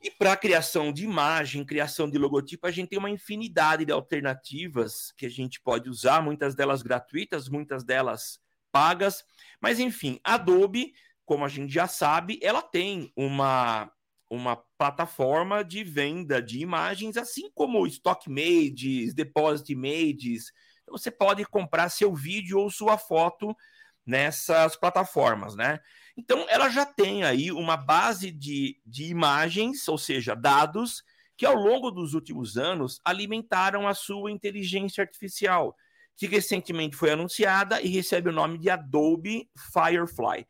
E para criação de imagem, criação de logotipo, a gente tem uma infinidade de alternativas que a gente pode usar, muitas delas gratuitas, muitas delas pagas. Mas enfim, Adobe, como a gente já sabe, ela tem uma uma plataforma de venda de imagens, assim como Stockmades, Deposit Images. Então, você pode comprar seu vídeo ou sua foto nessas plataformas, né? Então, ela já tem aí uma base de, de imagens, ou seja, dados, que ao longo dos últimos anos alimentaram a sua inteligência artificial, que recentemente foi anunciada e recebe o nome de Adobe Firefly.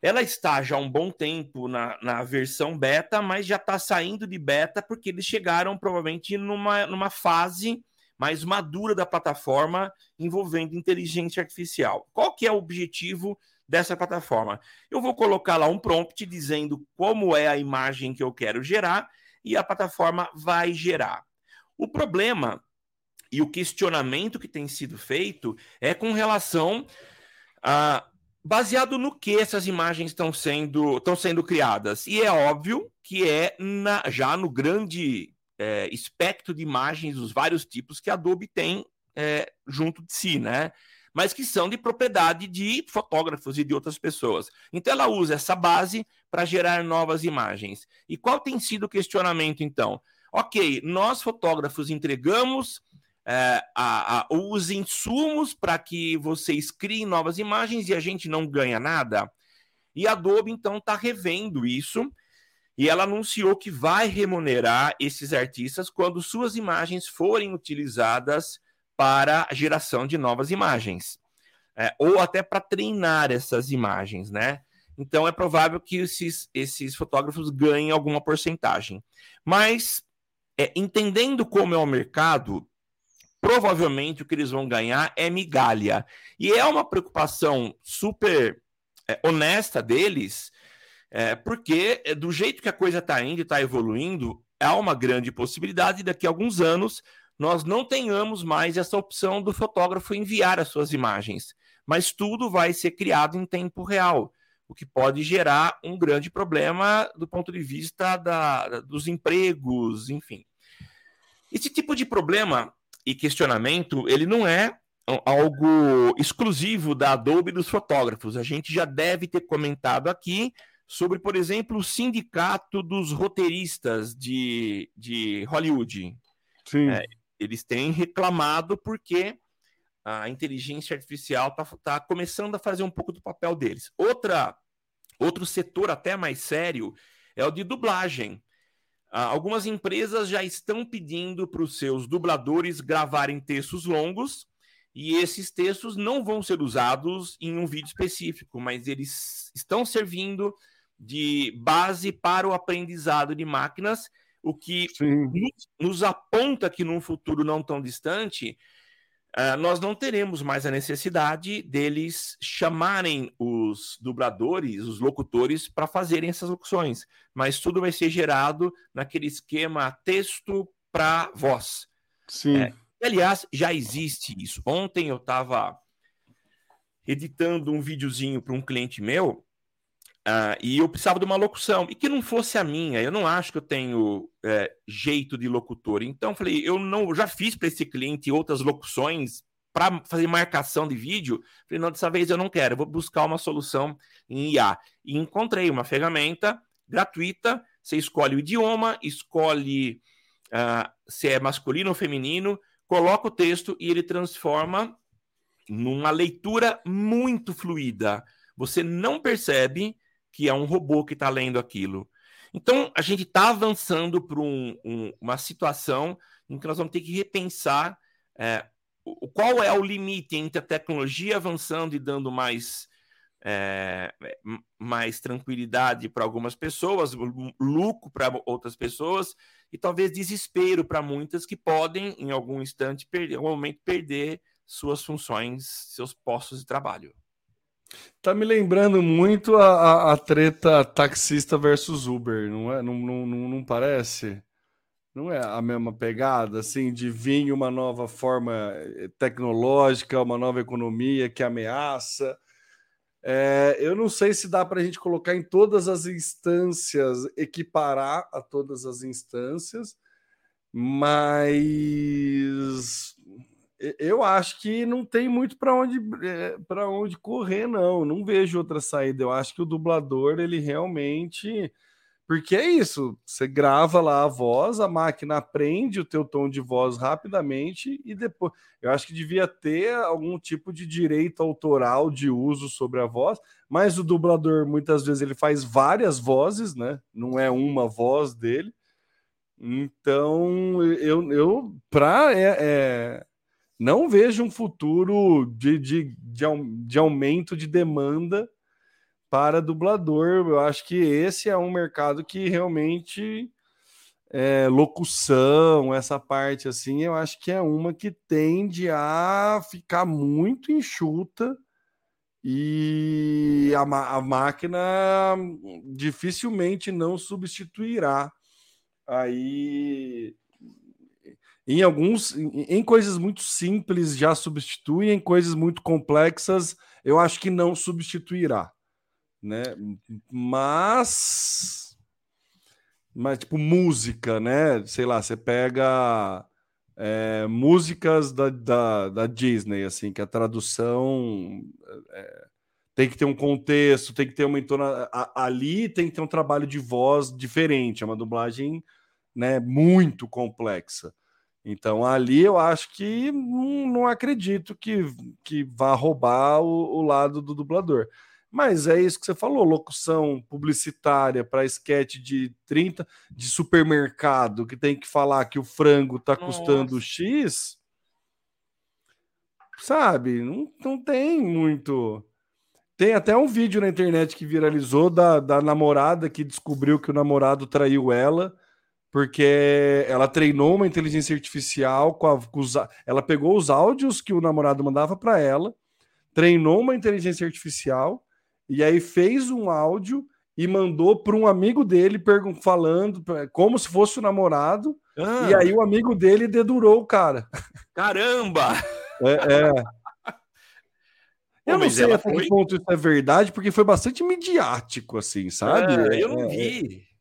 Ela está já há um bom tempo na, na versão beta, mas já está saindo de beta porque eles chegaram provavelmente numa, numa fase mais madura da plataforma envolvendo inteligência artificial. Qual que é o objetivo dessa plataforma. Eu vou colocar lá um prompt dizendo como é a imagem que eu quero gerar e a plataforma vai gerar. O problema e o questionamento que tem sido feito é com relação a baseado no que essas imagens estão sendo, estão sendo criadas. E é óbvio que é na, já no grande é, espectro de imagens, os vários tipos que a Adobe tem é, junto de si, né? Mas que são de propriedade de fotógrafos e de outras pessoas. Então ela usa essa base para gerar novas imagens. E qual tem sido o questionamento, então? Ok, nós fotógrafos entregamos é, a, a, os insumos para que vocês criem novas imagens e a gente não ganha nada. E a Adobe, então, está revendo isso e ela anunciou que vai remunerar esses artistas quando suas imagens forem utilizadas para a geração de novas imagens, é, ou até para treinar essas imagens, né? Então é provável que esses, esses fotógrafos ganhem alguma porcentagem. Mas, é, entendendo como é o mercado, provavelmente o que eles vão ganhar é migalha. E é uma preocupação super é, honesta deles, é, porque é, do jeito que a coisa está indo e está evoluindo, há uma grande possibilidade de daqui a alguns anos nós não tenhamos mais essa opção do fotógrafo enviar as suas imagens, mas tudo vai ser criado em tempo real, o que pode gerar um grande problema do ponto de vista da, dos empregos, enfim. Esse tipo de problema e questionamento, ele não é algo exclusivo da Adobe dos fotógrafos. A gente já deve ter comentado aqui sobre, por exemplo, o sindicato dos roteiristas de, de Hollywood. Sim. É, eles têm reclamado porque a inteligência artificial está tá começando a fazer um pouco do papel deles. Outra, outro setor até mais sério é o de dublagem. Ah, algumas empresas já estão pedindo para os seus dubladores gravarem textos longos e esses textos não vão ser usados em um vídeo específico, mas eles estão servindo de base para o aprendizado de máquinas, o que nos, nos, aponta que num futuro não tão distante, uh, nós não teremos mais a necessidade deles chamarem os dubladores, os locutores, para fazerem essas locuções, mas tudo vai ser gerado naquele esquema texto para voz. Sim. É, aliás, já existe isso. Ontem eu estava editando um videozinho para um cliente meu Uh, e eu precisava de uma locução, e que não fosse a minha. Eu não acho que eu tenho é, jeito de locutor. Então, falei, eu não já fiz para esse cliente outras locuções para fazer marcação de vídeo. Falei, não, dessa vez eu não quero, eu vou buscar uma solução em IA. E encontrei uma ferramenta gratuita. Você escolhe o idioma, escolhe uh, se é masculino ou feminino, coloca o texto e ele transforma numa leitura muito fluida. Você não percebe que é um robô que está lendo aquilo. Então, a gente está avançando para um, um, uma situação em que nós vamos ter que repensar é, o, qual é o limite entre a tecnologia avançando e dando mais, é, mais tranquilidade para algumas pessoas, lucro para outras pessoas, e talvez desespero para muitas que podem, em algum instante, perder, em algum momento, perder suas funções, seus postos de trabalho. Tá me lembrando muito a, a, a, treta taxista versus Uber, não é? Não, não, não, não, parece? Não é a mesma pegada, assim, de vir uma nova forma eh, tecnológica, uma nova economia que ameaça. É, eu não sei se dá para a gente colocar em todas as instâncias, equiparar a todas as instâncias, mas eu acho que não tem muito para onde é, para onde correr não. Não vejo outra saída. Eu acho que o dublador ele realmente porque é isso você grava lá a voz a máquina aprende o teu tom de voz rapidamente e depois eu acho que devia ter algum tipo de direito autoral de uso sobre a voz mas o dublador muitas vezes ele faz várias vozes né? Não é uma voz dele. Então eu eu para é, é não vejo um futuro de, de, de, de aumento de demanda para dublador. Eu acho que esse é um mercado que realmente é, locução, essa parte assim, eu acho que é uma que tende a ficar muito enxuta e a, a máquina dificilmente não substituirá aí em alguns, em coisas muito simples já substitui, em coisas muito complexas, eu acho que não substituirá, né? Mas, mas tipo música, né? Sei lá, você pega é, músicas da, da, da, Disney, assim, que a tradução é, tem que ter um contexto, tem que ter uma entona... ali tem que ter um trabalho de voz diferente, é uma dublagem né, muito complexa. Então ali eu acho que não, não acredito que, que vá roubar o, o lado do dublador. Mas é isso que você falou, locução publicitária para esquete de 30 de supermercado que tem que falar que o frango está custando X. Sabe, não, não tem muito. Tem até um vídeo na internet que viralizou da, da namorada que descobriu que o namorado traiu ela, porque ela treinou uma inteligência artificial com, a, com os, ela pegou os áudios que o namorado mandava para ela, treinou uma inteligência artificial e aí fez um áudio e mandou para um amigo dele falando como se fosse o namorado. Ah. E aí o amigo dele dedurou o cara. Caramba! É, é. Eu não sei até foi... que ponto isso é verdade, porque foi bastante midiático, assim, sabe? É, eu não é, vi. É,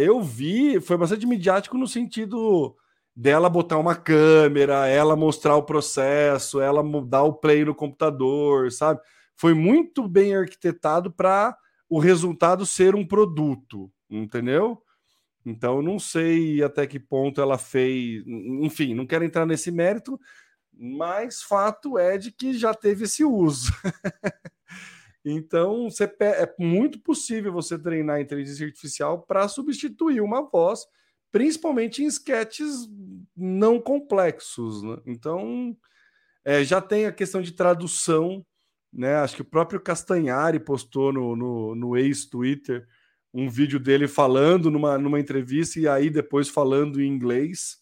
eu vi, foi bastante midiático no sentido dela botar uma câmera, ela mostrar o processo, ela dar o play no computador, sabe? foi muito bem arquitetado para o resultado ser um produto, entendeu? Então, não sei até que ponto ela fez. Enfim, não quero entrar nesse mérito, mas fato é de que já teve esse uso. então, é muito possível você treinar inteligência artificial para substituir uma voz, principalmente em sketches não complexos. Né? Então, é, já tem a questão de tradução né? Acho que o próprio Castanhari postou no, no, no ex-Twitter um vídeo dele falando numa, numa entrevista e aí depois falando em inglês,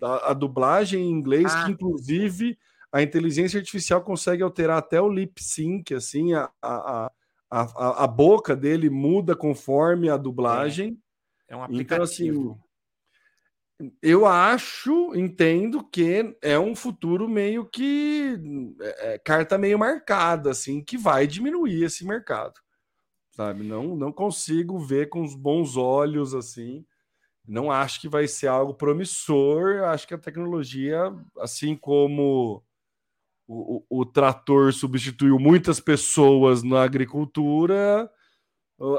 a, a dublagem em inglês, ah. que inclusive a inteligência artificial consegue alterar até o lip sync, assim, a, a, a, a boca dele muda conforme a dublagem. É, é um aplicativo. Então, assim, eu acho, entendo que é um futuro meio que é, é, carta meio marcada, assim, que vai diminuir esse mercado, sabe? Não, não consigo ver com os bons olhos assim. Não acho que vai ser algo promissor. Acho que a tecnologia, assim como o, o, o trator substituiu muitas pessoas na agricultura,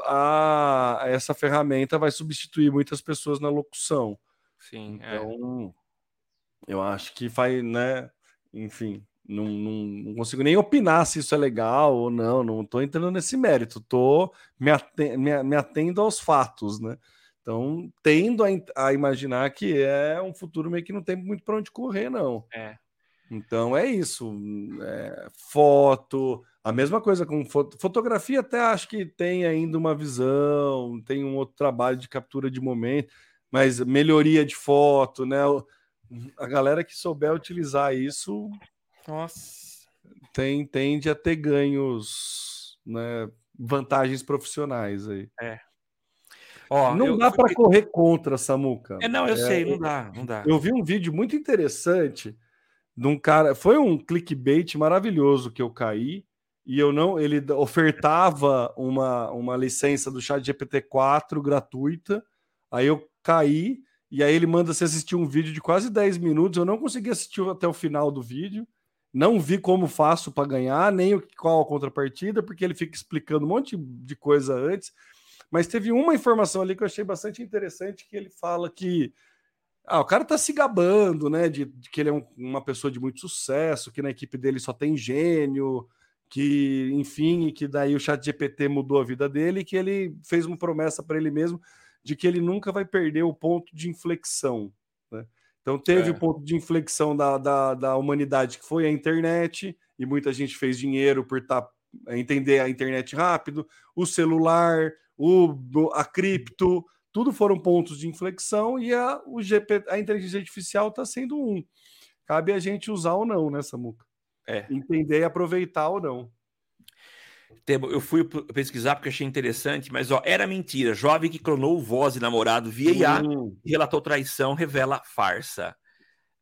a, essa ferramenta vai substituir muitas pessoas na locução. Sim, é. então é. eu acho que faz, né? Enfim, não, não, não, consigo nem opinar se isso é legal ou não, não estou entrando nesse mérito, estou me, aten me, me, atendo aos fatos, né? Então, tendo a, a, imaginar que é um futuro meio que não tem muito para onde correr, não. É. Então é isso. É, foto, a mesma coisa com foto, fotografia, até acho que tem ainda uma visão, tem um outro trabalho de captura de momento mas melhoria de foto, né? A galera que souber utilizar isso, nossa, tem tende a ter ganhos, né? Vantagens profissionais aí. É. Ó, não dá para correr contra, Samuca. É, não, eu é, sei, não dá, não dá. Eu vi um vídeo muito interessante de um cara, foi um clickbait maravilhoso que eu caí e eu não, ele ofertava uma, uma licença do Chat GPT 4 gratuita. Aí eu caí, e aí ele manda você assistir um vídeo de quase 10 minutos. Eu não consegui assistir até o final do vídeo. Não vi como faço para ganhar, nem qual a contrapartida, porque ele fica explicando um monte de coisa antes. Mas teve uma informação ali que eu achei bastante interessante, que ele fala que ah, o cara tá se gabando, né, de, de que ele é um, uma pessoa de muito sucesso, que na equipe dele só tem gênio, que, enfim, que daí o chat GPT mudou a vida dele, que ele fez uma promessa para ele mesmo de que ele nunca vai perder o ponto de inflexão. Né? Então, teve é. o ponto de inflexão da, da, da, humanidade, que foi a internet, e muita gente fez dinheiro por tá, entender a internet rápido, o celular, o, a cripto, tudo foram pontos de inflexão, e a, o GP, a inteligência artificial está sendo um. Cabe a gente usar ou não, né, Samuca? É. Entender e aproveitar ou não. Eu fui pesquisar porque achei interessante, mas ó, era mentira. Jovem que clonou voz de namorado via IA hum. e relatou traição, revela farsa.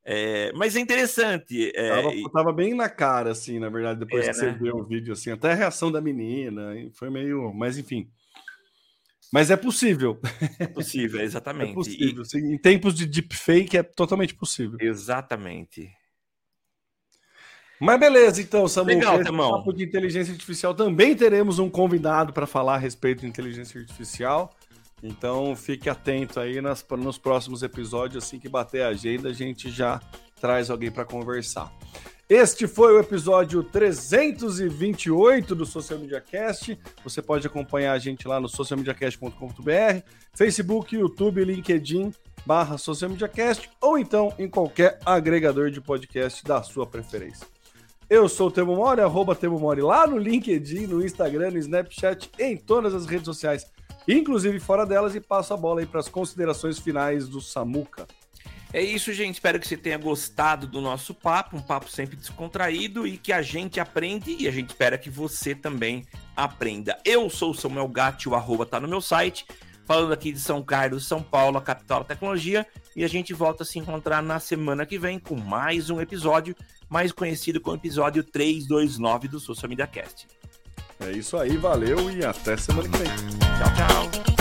É, mas é interessante. É, tava, tava, bem na cara, assim, na verdade, depois é, que você né? viu o vídeo, assim, até a reação da menina, foi meio. Mas enfim. Mas é possível. É possível, exatamente. É possível. E... Em tempos de deepfake é totalmente possível. Exatamente. Mas beleza, então, Samu. Legal, esse papo de inteligência artificial também teremos um convidado para falar a respeito de inteligência artificial. Então fique atento aí nas, nos próximos episódios. Assim que bater a agenda, a gente já traz alguém para conversar. Este foi o episódio 328 do Social Media Cast. Você pode acompanhar a gente lá no socialmediacast.com.br, Facebook, YouTube, LinkedIn, barra Social Media Cast, ou então em qualquer agregador de podcast da sua preferência. Eu sou o Temo Mori, arroba Temo Mori lá no LinkedIn, no Instagram, no Snapchat, em todas as redes sociais, inclusive fora delas, e passo a bola aí para as considerações finais do Samuca. É isso, gente. Espero que você tenha gostado do nosso papo, um papo sempre descontraído e que a gente aprende e a gente espera que você também aprenda. Eu sou o Samuel Gatti, o arroba tá no meu site, falando aqui de São Carlos, São Paulo, a capital da tecnologia, e a gente volta a se encontrar na semana que vem com mais um episódio, mais conhecido como episódio 329 do Social Media Cast. É isso aí, valeu e até semana que vem. Tchau, tchau.